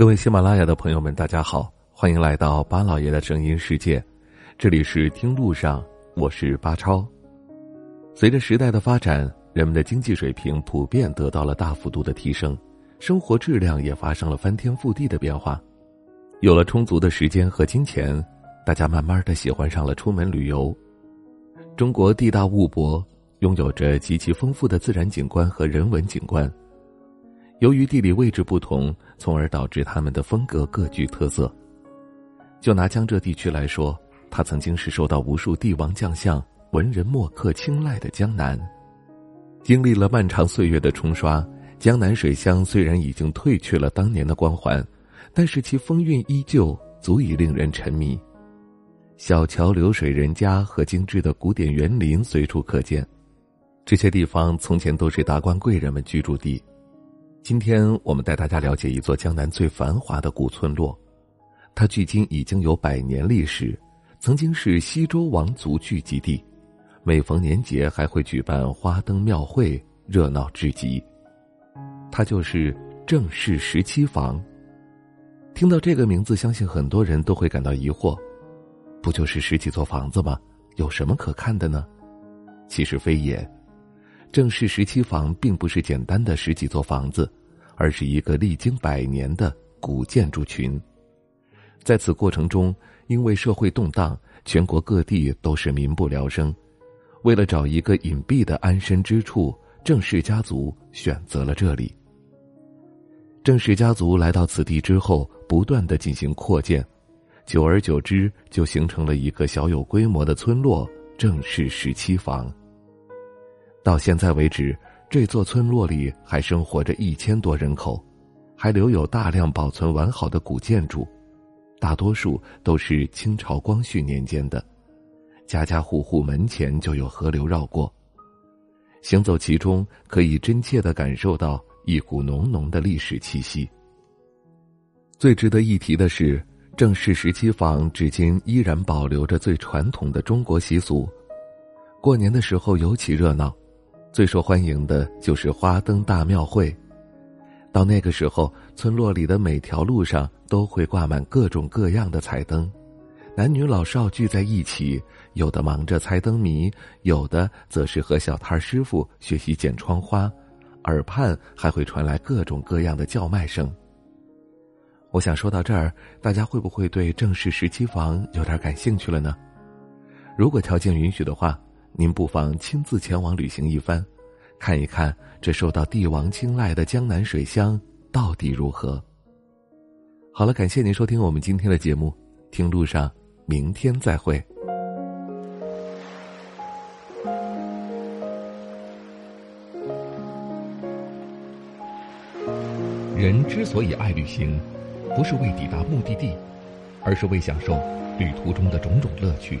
各位喜马拉雅的朋友们，大家好，欢迎来到巴老爷的声音世界。这里是听路上，我是巴超。随着时代的发展，人们的经济水平普遍得到了大幅度的提升，生活质量也发生了翻天覆地的变化。有了充足的时间和金钱，大家慢慢的喜欢上了出门旅游。中国地大物博，拥有着极其丰富的自然景观和人文景观。由于地理位置不同，从而导致他们的风格各具特色。就拿江浙地区来说，它曾经是受到无数帝王将相、文人墨客青睐的江南。经历了漫长岁月的冲刷，江南水乡虽然已经褪去了当年的光环，但是其风韵依旧，足以令人沉迷。小桥流水人家和精致的古典园林随处可见，这些地方从前都是达官贵人们居住地。今天我们带大家了解一座江南最繁华的古村落，它距今已经有百年历史，曾经是西周王族聚集地，每逢年节还会举办花灯庙会，热闹至极。它就是郑氏十七房。听到这个名字，相信很多人都会感到疑惑：不就是十几座房子吗？有什么可看的呢？其实非也。正式十七房并不是简单的十几座房子，而是一个历经百年的古建筑群。在此过程中，因为社会动荡，全国各地都是民不聊生。为了找一个隐蔽的安身之处，郑氏家族选择了这里。郑氏家族来到此地之后，不断的进行扩建，久而久之，就形成了一个小有规模的村落——郑氏十七房。到现在为止，这座村落里还生活着一千多人口，还留有大量保存完好的古建筑，大多数都是清朝光绪年间的，家家户户门前就有河流绕过，行走其中可以真切的感受到一股浓浓的历史气息。最值得一提的是，正式十七房至今依然保留着最传统的中国习俗，过年的时候尤其热闹。最受欢迎的就是花灯大庙会，到那个时候，村落里的每条路上都会挂满各种各样的彩灯，男女老少聚在一起，有的忙着猜灯谜，有的则是和小摊师傅学习剪窗花，耳畔还会传来各种各样的叫卖声。我想说到这儿，大家会不会对正式十七房有点感兴趣了呢？如果条件允许的话。您不妨亲自前往旅行一番，看一看这受到帝王青睐的江南水乡到底如何。好了，感谢您收听我们今天的节目，听路上，明天再会。人之所以爱旅行，不是为抵达目的地，而是为享受旅途中的种种乐趣。